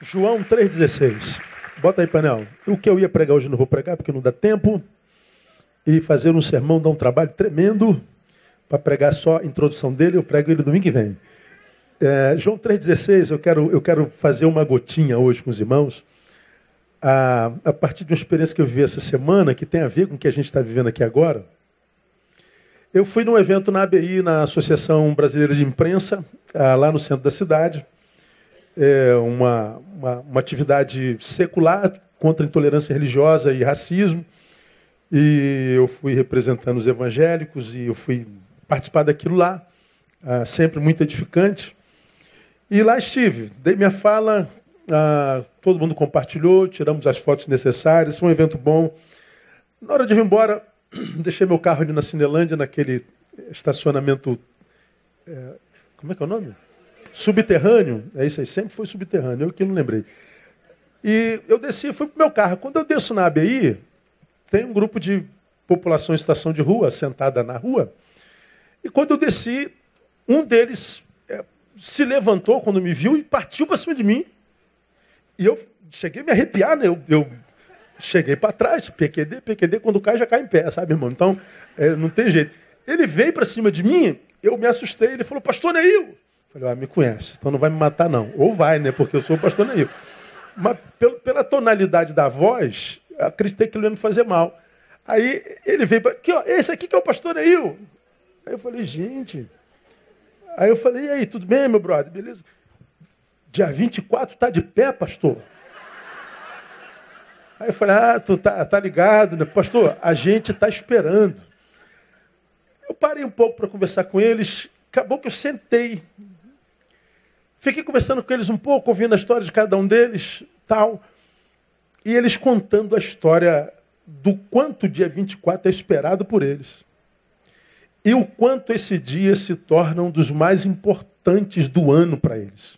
João 3,16. Bota aí, painel. O que eu ia pregar hoje não vou pregar porque não dá tempo. E fazer um sermão dá um trabalho tremendo. Para pregar só a introdução dele, eu prego ele domingo que vem. É, João 3,16, eu quero, eu quero fazer uma gotinha hoje com os irmãos. A, a partir de uma experiência que eu vivi essa semana, que tem a ver com o que a gente está vivendo aqui agora. Eu fui num evento na ABI, na Associação Brasileira de Imprensa, lá no centro da cidade é, uma, uma, uma atividade secular contra a intolerância religiosa e racismo. E eu fui representando os evangélicos e eu fui participar daquilo lá, ah, sempre muito edificante. E lá estive, dei minha fala, ah, todo mundo compartilhou, tiramos as fotos necessárias, foi um evento bom. Na hora de ir embora, deixei meu carro ali na Cinelândia, naquele estacionamento. É, como é que é o nome? Subterrâneo, é isso aí, sempre foi subterrâneo, eu que não lembrei. E eu desci, fui pro meu carro. Quando eu desço na ABI, tem um grupo de população em estação de rua, sentada na rua. E quando eu desci, um deles é, se levantou quando me viu e partiu para cima de mim. E eu cheguei a me arrepiar, né? Eu, eu cheguei para trás, PQD, PQD, quando cai já cai em pé, sabe, irmão? Então, é, não tem jeito. Ele veio para cima de mim, eu me assustei, ele falou, pastor Neil, Falei, ah, me conhece, então não vai me matar, não. Ou vai, né? Porque eu sou o pastor Neil. Mas pela tonalidade da voz, acreditei que ele ia me fazer mal. Aí ele veio para. Esse aqui que é o pastor Neil. Aí eu falei, gente. Aí eu falei, e aí, tudo bem, meu brother? Beleza? Dia 24 tá de pé, pastor? Aí eu falei, ah, tu tá, tá ligado, né? Pastor, a gente tá esperando. Eu parei um pouco para conversar com eles. Acabou que eu sentei Fiquei conversando com eles um pouco, ouvindo a história de cada um deles, tal. E eles contando a história do quanto o dia 24 é esperado por eles. E o quanto esse dia se torna um dos mais importantes do ano para eles.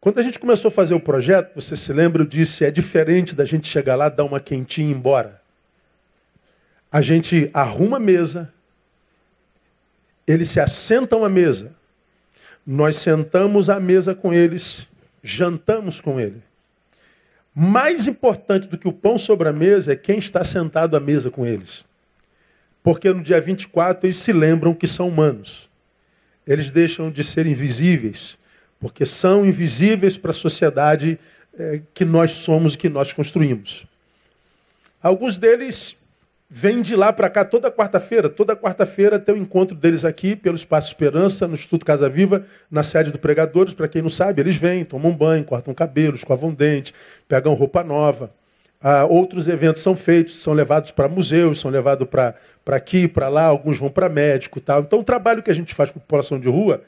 Quando a gente começou a fazer o projeto, você se lembra, eu disse, é diferente da gente chegar lá, dar uma quentinha e ir embora. A gente arruma a mesa, eles se assentam à mesa, nós sentamos à mesa com eles, jantamos com ele. Mais importante do que o pão sobre a mesa é quem está sentado à mesa com eles. Porque no dia 24 eles se lembram que são humanos. Eles deixam de ser invisíveis, porque são invisíveis para a sociedade é, que nós somos e que nós construímos. Alguns deles vem de lá para cá toda quarta-feira. Toda quarta-feira tem o encontro deles aqui pelo Espaço Esperança, no Instituto Casa Viva, na sede do Pregadores. Para quem não sabe, eles vêm, tomam banho, cortam cabelo, escovam dente, pegam roupa nova. Ah, outros eventos são feitos, são levados para museus, são levados para aqui, para lá, alguns vão para médico tal. Então o trabalho que a gente faz com a população de rua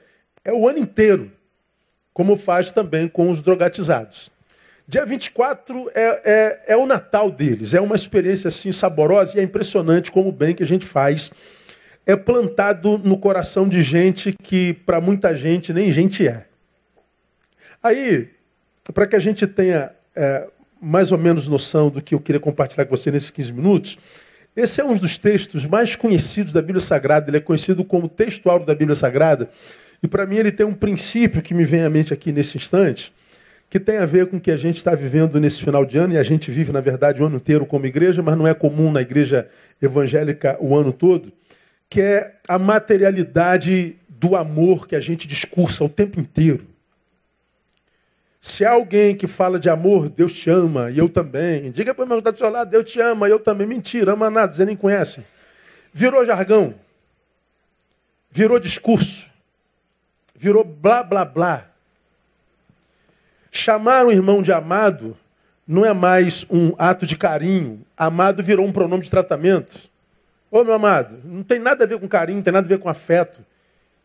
é o ano inteiro, como faz também com os drogatizados. Dia 24 é, é, é o Natal deles, é uma experiência assim saborosa e é impressionante como o bem que a gente faz é plantado no coração de gente que para muita gente nem gente é. Aí, para que a gente tenha é, mais ou menos noção do que eu queria compartilhar com você nesses 15 minutos, esse é um dos textos mais conhecidos da Bíblia Sagrada, ele é conhecido como texto áureo da Bíblia Sagrada, e para mim ele tem um princípio que me vem à mente aqui nesse instante, que tem a ver com o que a gente está vivendo nesse final de ano, e a gente vive, na verdade, o ano inteiro como igreja, mas não é comum na igreja evangélica o ano todo, que é a materialidade do amor que a gente discursa o tempo inteiro. Se há alguém que fala de amor, Deus te ama, e eu também. Diga para o meu do seu lado, Deus te ama, e eu também. Mentira, ama nada, você nem conhece. Virou jargão. Virou discurso. Virou blá, blá, blá. Chamar um irmão de amado não é mais um ato de carinho. Amado virou um pronome de tratamento. Ô meu amado, não tem nada a ver com carinho, não tem nada a ver com afeto.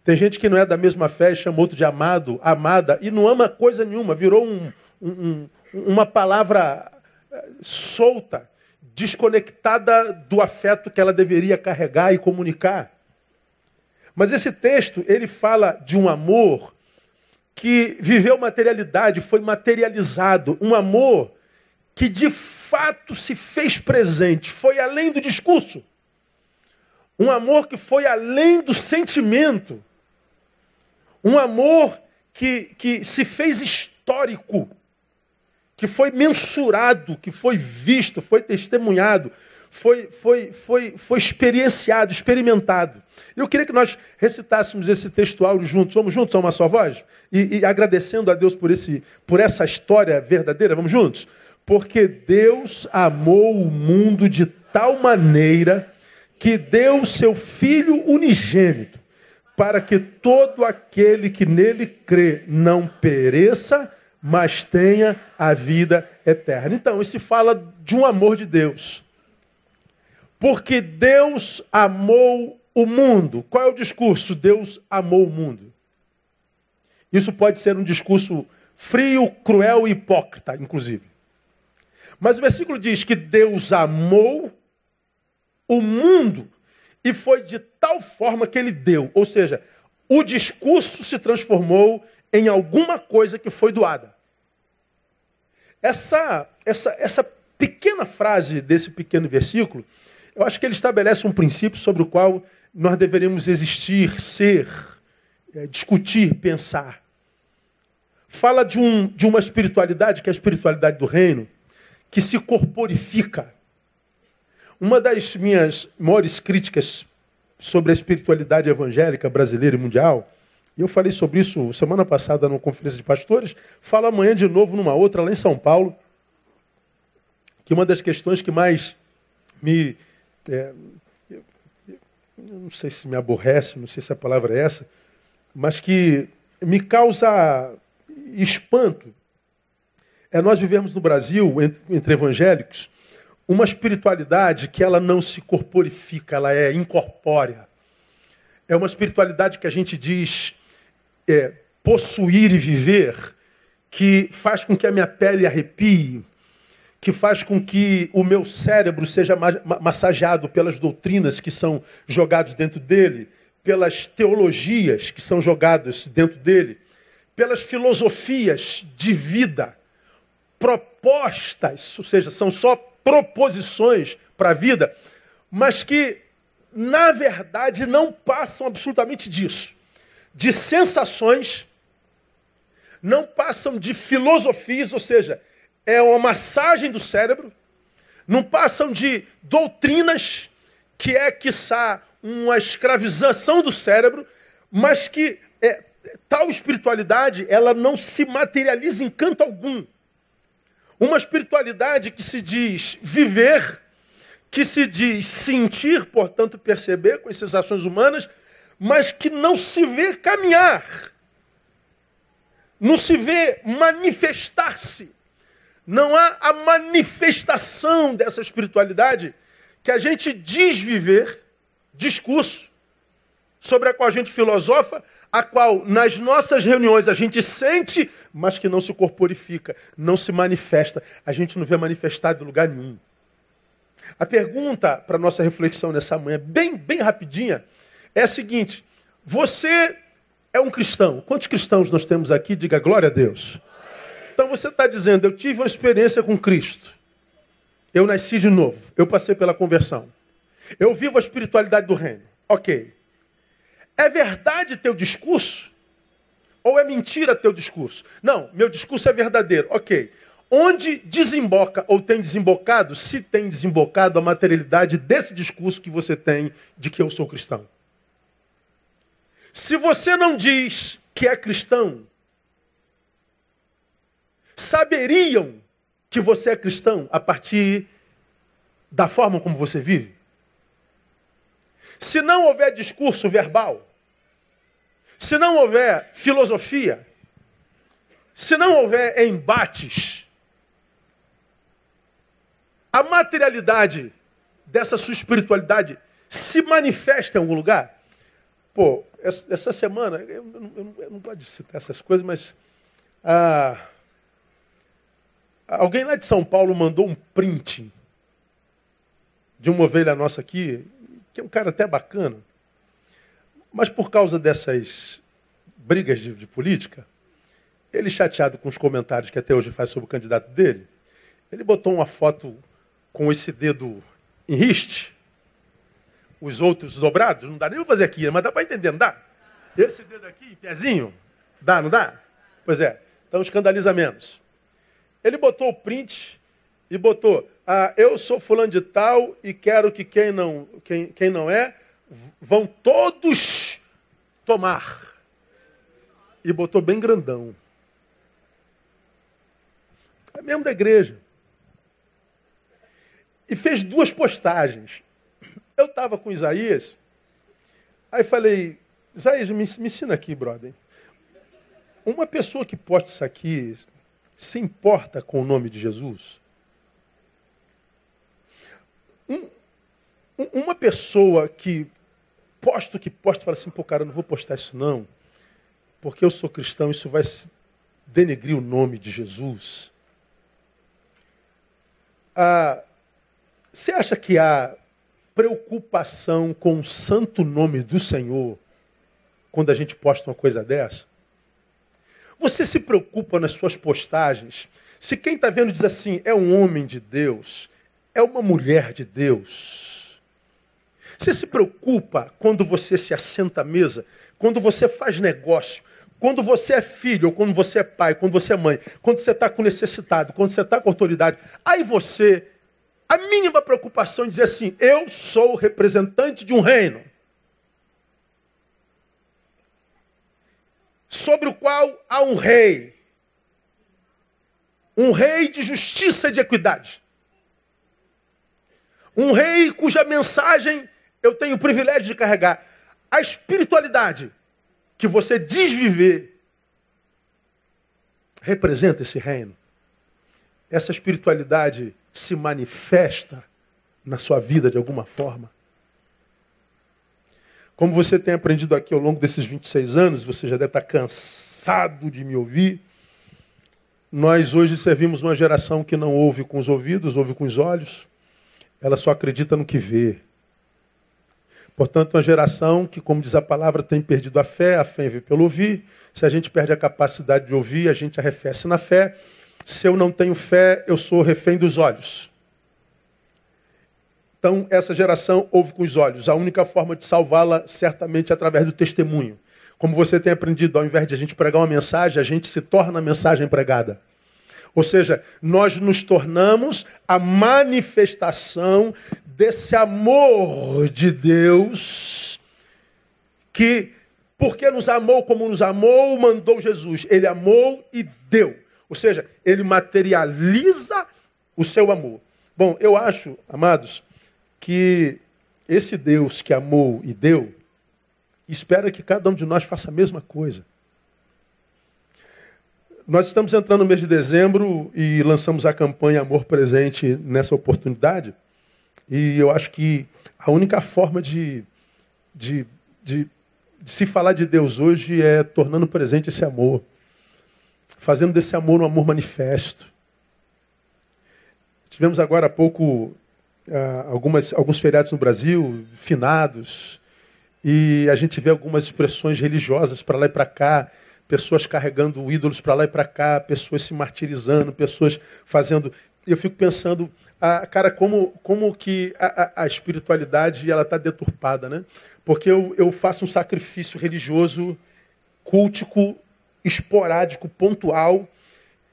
Tem gente que não é da mesma fé, chama outro de amado, amada, e não ama coisa nenhuma. Virou um, um, uma palavra eh, solta, desconectada do afeto que ela deveria carregar e comunicar. Mas esse texto, ele fala de um amor que viveu materialidade, foi materializado, um amor que de fato se fez presente, foi além do discurso. Um amor que foi além do sentimento. Um amor que, que se fez histórico. que foi mensurado, que foi visto, foi testemunhado, foi, foi, foi, foi experienciado, experimentado. Eu queria que nós recitássemos esse textual juntos. Vamos juntos a uma só voz? E, e agradecendo a Deus por, esse, por essa história verdadeira. Vamos juntos? Porque Deus amou o mundo de tal maneira que deu seu Filho unigênito, para que todo aquele que nele crê não pereça, mas tenha a vida eterna. Então, isso fala de um amor de Deus. Porque Deus amou o mundo. Qual é o discurso? Deus amou o mundo. Isso pode ser um discurso frio, cruel e hipócrita, inclusive. Mas o versículo diz que Deus amou o mundo e foi de tal forma que ele deu. Ou seja, o discurso se transformou em alguma coisa que foi doada. Essa, essa, essa pequena frase desse pequeno versículo eu acho que ele estabelece um princípio sobre o qual nós deveríamos existir, ser, é, discutir, pensar. Fala de, um, de uma espiritualidade, que é a espiritualidade do reino, que se corporifica. Uma das minhas maiores críticas sobre a espiritualidade evangélica brasileira e mundial, e eu falei sobre isso semana passada numa conferência de pastores, falo amanhã de novo numa outra lá em São Paulo, que uma das questões que mais me é, eu, não sei se me aborrece, não sei se a palavra é essa, mas que me causa espanto. É nós vivemos no Brasil, entre, entre evangélicos, uma espiritualidade que ela não se corporifica, ela é incorpórea. É uma espiritualidade que a gente diz é, possuir e viver, que faz com que a minha pele arrepie, que faz com que o meu cérebro seja massageado pelas doutrinas que são jogadas dentro dele, pelas teologias que são jogadas dentro dele, pelas filosofias de vida, propostas, ou seja, são só proposições para a vida, mas que, na verdade, não passam absolutamente disso. De sensações, não passam de filosofias, ou seja, é uma massagem do cérebro, não passam de doutrinas que é, quiçá, uma escravização do cérebro, mas que é, tal espiritualidade ela não se materializa em canto algum. Uma espiritualidade que se diz viver, que se diz sentir, portanto perceber com as sensações humanas, mas que não se vê caminhar, não se vê manifestar-se. Não há a manifestação dessa espiritualidade que a gente diz viver, discurso, sobre a qual a gente filosofa, a qual nas nossas reuniões a gente sente, mas que não se corporifica, não se manifesta. A gente não vê manifestado em lugar nenhum. A pergunta para nossa reflexão nessa manhã, bem, bem rapidinha, é a seguinte: você é um cristão? Quantos cristãos nós temos aqui? Diga glória a Deus. Então você está dizendo, eu tive uma experiência com Cristo. Eu nasci de novo. Eu passei pela conversão. Eu vivo a espiritualidade do reino. Ok. É verdade teu discurso? Ou é mentira teu discurso? Não, meu discurso é verdadeiro. Ok. Onde desemboca ou tem desembocado, se tem desembocado a materialidade desse discurso que você tem de que eu sou cristão? Se você não diz que é cristão, saberiam que você é cristão a partir da forma como você vive? Se não houver discurso verbal, se não houver filosofia, se não houver embates, a materialidade dessa sua espiritualidade se manifesta em algum lugar? Pô, essa, semana, eu não, eu, não, eu não pode citar essas coisas, mas ah, Alguém lá de São Paulo mandou um print de uma ovelha nossa aqui, que é um cara até bacana. Mas por causa dessas brigas de, de política, ele chateado com os comentários que até hoje faz sobre o candidato dele, ele botou uma foto com esse dedo em riste, os outros dobrados, não dá nem para fazer aqui, mas dá para entender, não dá? Esse dedo aqui, pezinho, dá, não dá? Pois é, então escandaliza menos. Ele botou o print e botou: ah, Eu sou fulano de tal e quero que quem não, quem, quem não é, vão todos tomar. E botou bem grandão. É mesmo da igreja. E fez duas postagens. Eu estava com Isaías, aí falei, Isaías, me, me ensina aqui, brother. Uma pessoa que posta isso aqui se importa com o nome de Jesus? Um, uma pessoa que posta o que posta fala assim, pô, cara, não vou postar isso não, porque eu sou cristão, isso vai denegrir o nome de Jesus. Ah, você acha que há preocupação com o santo nome do Senhor quando a gente posta uma coisa dessa? Você se preocupa nas suas postagens? Se quem está vendo diz assim, é um homem de Deus, é uma mulher de Deus. Você se preocupa quando você se assenta à mesa, quando você faz negócio, quando você é filho, ou quando você é pai, quando você é mãe, quando você está com necessitado, quando você está com autoridade. Aí você, a mínima preocupação em dizer assim: eu sou representante de um reino. Sobre o qual há um rei. Um rei de justiça e de equidade. Um rei cuja mensagem eu tenho o privilégio de carregar. A espiritualidade que você diz viver representa esse reino. Essa espiritualidade se manifesta na sua vida de alguma forma. Como você tem aprendido aqui ao longo desses 26 anos, você já deve estar cansado de me ouvir. Nós hoje servimos uma geração que não ouve com os ouvidos, ouve com os olhos. Ela só acredita no que vê. Portanto, uma geração que, como diz a palavra, tem perdido a fé, a fé vem pelo ouvir. Se a gente perde a capacidade de ouvir, a gente arrefece na fé. Se eu não tenho fé, eu sou refém dos olhos. Então, essa geração ouve com os olhos. A única forma de salvá-la, certamente, é através do testemunho. Como você tem aprendido, ao invés de a gente pregar uma mensagem, a gente se torna a mensagem pregada. Ou seja, nós nos tornamos a manifestação desse amor de Deus que, porque nos amou como nos amou, mandou Jesus. Ele amou e deu. Ou seja, ele materializa o seu amor. Bom, eu acho, amados, que esse Deus que amou e deu, espera que cada um de nós faça a mesma coisa. Nós estamos entrando no mês de dezembro e lançamos a campanha Amor Presente nessa oportunidade. E eu acho que a única forma de, de, de, de se falar de Deus hoje é tornando presente esse amor. Fazendo desse amor um amor manifesto. Tivemos agora há pouco algumas, alguns feriados no Brasil, finados, e a gente vê algumas expressões religiosas para lá e para cá, pessoas carregando ídolos para lá e para cá, pessoas se martirizando, pessoas fazendo. Eu fico pensando, ah, cara, como, como que a, a, a espiritualidade ela está deturpada, né? Porque eu, eu faço um sacrifício religioso, cultico, esporádico, pontual,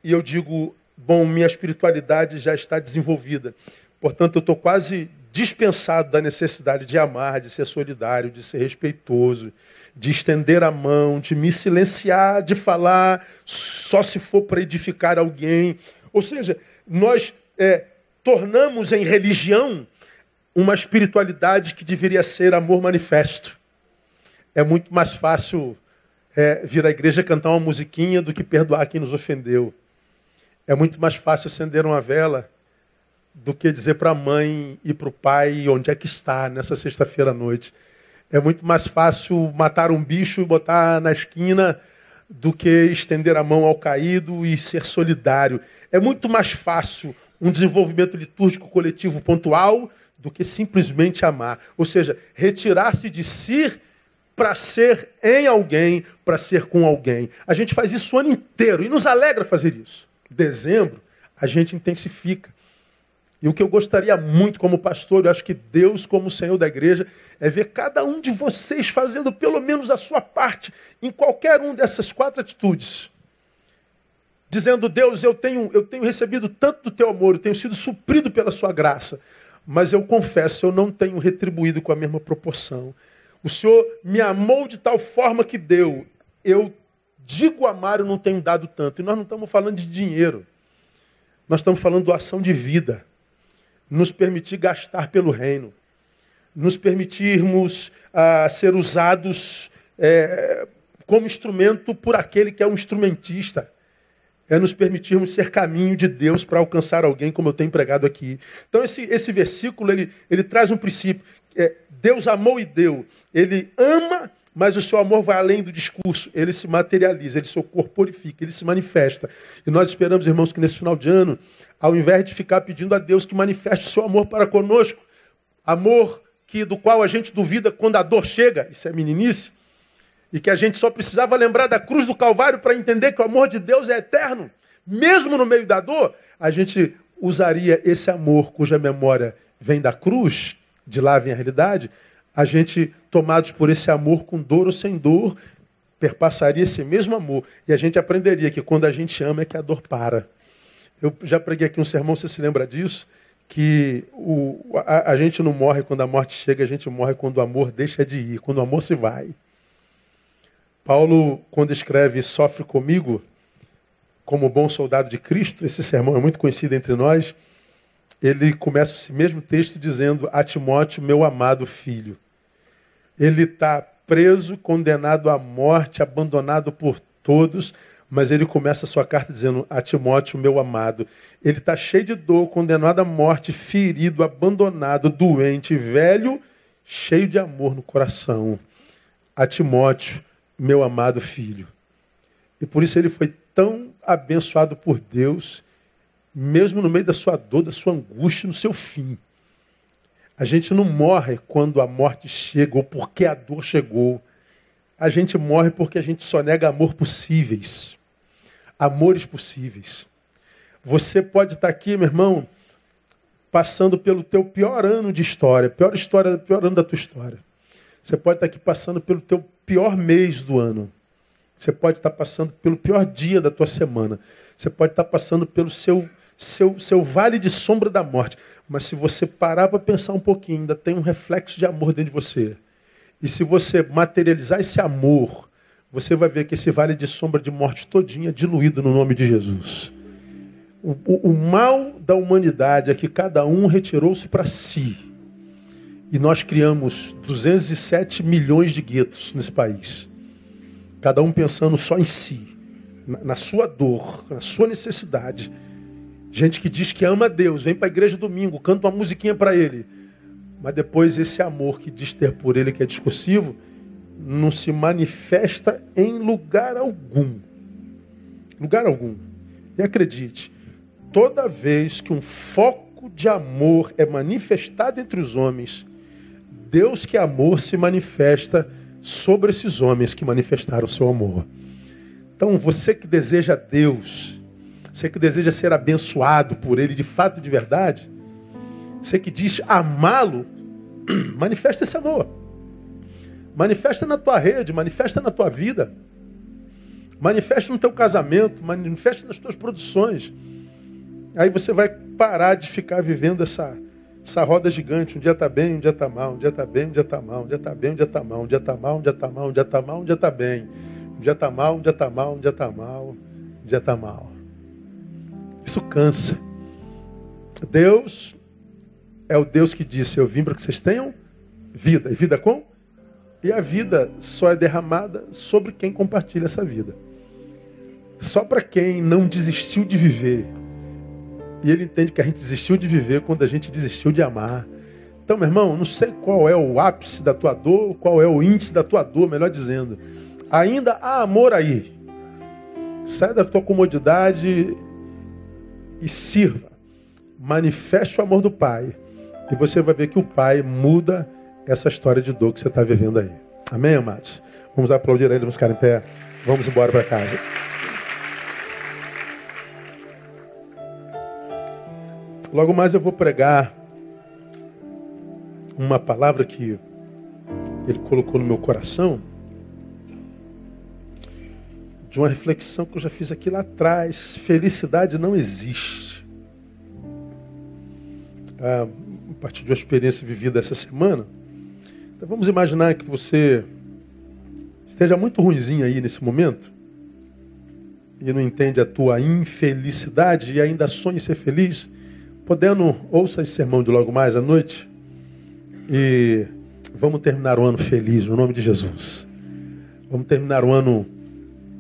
e eu digo, bom, minha espiritualidade já está desenvolvida. Portanto, eu estou quase dispensado da necessidade de amar, de ser solidário, de ser respeitoso, de estender a mão, de me silenciar, de falar só se for para edificar alguém. Ou seja, nós é, tornamos em religião uma espiritualidade que deveria ser amor manifesto. É muito mais fácil é, vir à igreja cantar uma musiquinha do que perdoar quem nos ofendeu. É muito mais fácil acender uma vela do que dizer para a mãe e para o pai onde é que está nessa sexta-feira à noite. É muito mais fácil matar um bicho e botar na esquina do que estender a mão ao caído e ser solidário. É muito mais fácil um desenvolvimento litúrgico coletivo pontual do que simplesmente amar. Ou seja, retirar-se de si para ser em alguém, para ser com alguém. A gente faz isso o ano inteiro e nos alegra fazer isso. Dezembro, a gente intensifica. E o que eu gostaria muito como pastor, eu acho que Deus, como Senhor da igreja, é ver cada um de vocês fazendo pelo menos a sua parte em qualquer um dessas quatro atitudes. dizendo: Deus, eu tenho, eu tenho recebido tanto do teu amor, eu tenho sido suprido pela sua graça, mas eu confesso, eu não tenho retribuído com a mesma proporção. O Senhor me amou de tal forma que deu. Eu digo amar, eu não tenho dado tanto. E nós não estamos falando de dinheiro. Nós estamos falando doação de vida. Nos permitir gastar pelo reino. Nos permitirmos ah, ser usados é, como instrumento por aquele que é um instrumentista. É nos permitirmos ser caminho de Deus para alcançar alguém, como eu tenho pregado aqui. Então, esse, esse versículo ele, ele traz um princípio. É, Deus amou e deu. Ele ama, mas o seu amor vai além do discurso. Ele se materializa, ele se corporifica, ele se manifesta. E nós esperamos, irmãos, que nesse final de ano, ao invés de ficar pedindo a Deus que manifeste o seu amor para conosco, amor que do qual a gente duvida quando a dor chega, isso é meninice, e que a gente só precisava lembrar da cruz do Calvário para entender que o amor de Deus é eterno, mesmo no meio da dor, a gente usaria esse amor cuja memória vem da cruz, de lá vem a realidade, a gente, tomados por esse amor com dor ou sem dor, perpassaria esse mesmo amor. E a gente aprenderia que quando a gente ama é que a dor para. Eu já preguei aqui um sermão, você se lembra disso? Que o, a, a gente não morre quando a morte chega, a gente morre quando o amor deixa de ir, quando o amor se vai. Paulo, quando escreve Sofre comigo, como bom soldado de Cristo, esse sermão é muito conhecido entre nós, ele começa esse mesmo texto dizendo a Timóteo, meu amado filho. Ele está preso, condenado à morte, abandonado por todos, mas ele começa a sua carta dizendo a Timóteo, meu amado. Ele está cheio de dor, condenado à morte, ferido, abandonado, doente, velho, cheio de amor no coração. A Timóteo, meu amado filho. E por isso ele foi tão abençoado por Deus, mesmo no meio da sua dor, da sua angústia, no seu fim. A gente não morre quando a morte chega ou porque a dor chegou. A gente morre porque a gente só nega amor possíveis. Amores possíveis. Você pode estar aqui, meu irmão, passando pelo teu pior ano de história, pior história, pior ano da tua história. Você pode estar aqui passando pelo teu pior mês do ano. Você pode estar passando pelo pior dia da tua semana. Você pode estar passando pelo seu, seu, seu vale de sombra da morte. Mas se você parar para pensar um pouquinho, ainda tem um reflexo de amor dentro de você. E se você materializar esse amor, você vai ver que esse vale de sombra de morte todinha é diluído no nome de Jesus. O, o, o mal da humanidade é que cada um retirou-se para si. E nós criamos 207 milhões de guetos nesse país. Cada um pensando só em si, na sua dor, na sua necessidade. Gente que diz que ama Deus, vem para a igreja domingo, canta uma musiquinha para ele. Mas depois esse amor que diz ter por ele, que é discursivo, não se manifesta em lugar algum. Lugar algum. E acredite, toda vez que um foco de amor é manifestado entre os homens, Deus que é amor se manifesta sobre esses homens que manifestaram seu amor. Então, você que deseja Deus, você que deseja ser abençoado por Ele de fato e de verdade, você que diz amá-lo, manifesta esse amor. Manifesta na tua rede, manifesta na tua vida. Manifesta no teu casamento, manifesta nas tuas produções. Aí você vai parar de ficar vivendo essa essa roda gigante, um dia está bem, um dia está mal, um dia está bem, um dia está mal, um dia está bem, um dia está mal, um dia está mal, um dia está mal, um dia está mal, um dia está bem. Um dia está mal, um dia está mal, um dia está mal, um dia está mal. Isso cansa. Deus é o Deus que disse: Eu vim para que vocês tenham vida. E vida com? E a vida só é derramada sobre quem compartilha essa vida. Só para quem não desistiu de viver e ele entende que a gente desistiu de viver quando a gente desistiu de amar. Então, meu irmão, não sei qual é o ápice da tua dor, qual é o índice da tua dor, melhor dizendo. Ainda há amor aí. Sai da tua comodidade e sirva. Manifeste o amor do Pai. E você vai ver que o Pai muda essa história de dor que você está vivendo aí. Amém, amados? Vamos aplaudir ele, vamos ficar em pé. Vamos embora para casa. Logo mais eu vou pregar uma palavra que ele colocou no meu coração de uma reflexão que eu já fiz aqui lá atrás. Felicidade não existe. Ah, a partir de uma experiência vivida essa semana, então vamos imaginar que você esteja muito ruimzinho aí nesse momento e não entende a tua infelicidade e ainda sonha em ser feliz, podendo, ouça esse sermão de logo mais à noite e vamos terminar o ano feliz, no nome de Jesus. Vamos terminar o ano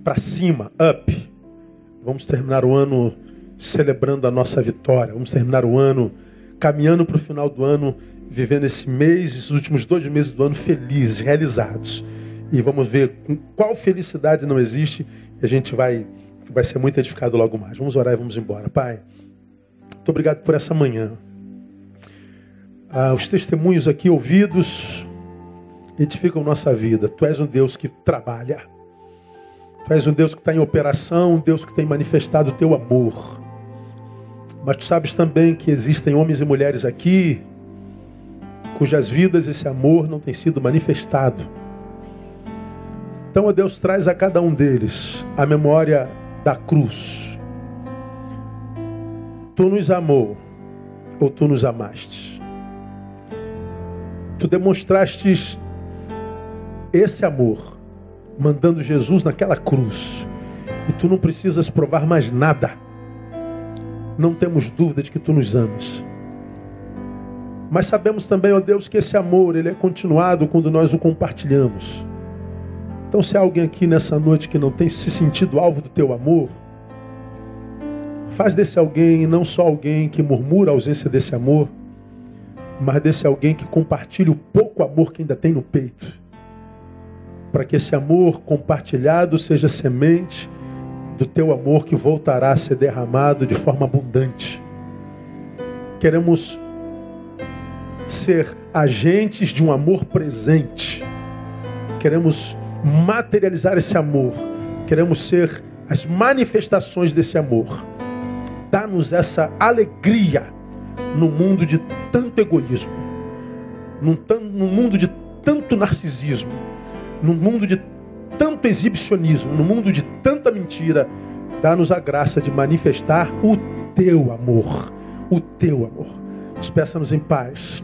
para cima, up. Vamos terminar o ano celebrando a nossa vitória. Vamos terminar o ano caminhando para o final do ano, vivendo esse mês, esses últimos dois meses do ano felizes, realizados. E vamos ver com qual felicidade não existe e a gente vai, vai ser muito edificado logo mais. Vamos orar e vamos embora. Pai, muito obrigado por essa manhã. Ah, os testemunhos aqui ouvidos edificam nossa vida. Tu és um Deus que trabalha. Tu és um Deus que está em operação, um Deus que tem manifestado o teu amor. Mas tu sabes também que existem homens e mulheres aqui cujas vidas esse amor não tem sido manifestado. Então, ó Deus, traz a cada um deles a memória da cruz. Tu nos amou ou tu nos amaste? Tu demonstraste esse amor mandando Jesus naquela cruz. E tu não precisas provar mais nada não temos dúvida de que tu nos amas. Mas sabemos também, ó Deus, que esse amor ele é continuado quando nós o compartilhamos. Então, se há alguém aqui nessa noite que não tem se sentido alvo do teu amor, faz desse alguém não só alguém que murmura a ausência desse amor, mas desse alguém que compartilha o pouco amor que ainda tem no peito. Para que esse amor compartilhado seja semente do teu amor que voltará a ser derramado de forma abundante. Queremos ser agentes de um amor presente. Queremos materializar esse amor. Queremos ser as manifestações desse amor. Dá-nos essa alegria no mundo de tanto egoísmo, num, num mundo de tanto narcisismo, num mundo de tanto exibicionismo, no mundo de tanta mentira, dá-nos a graça de manifestar o teu amor. O teu amor. Despeça-nos em paz,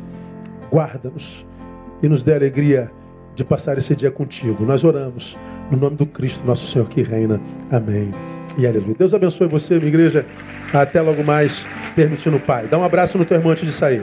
guarda-nos e nos dê alegria de passar esse dia contigo. Nós oramos no nome do Cristo, nosso Senhor que reina. Amém. E aleluia. Deus abençoe você, minha igreja. Até logo mais, permitindo o Pai. Dá um abraço no teu irmão antes de sair.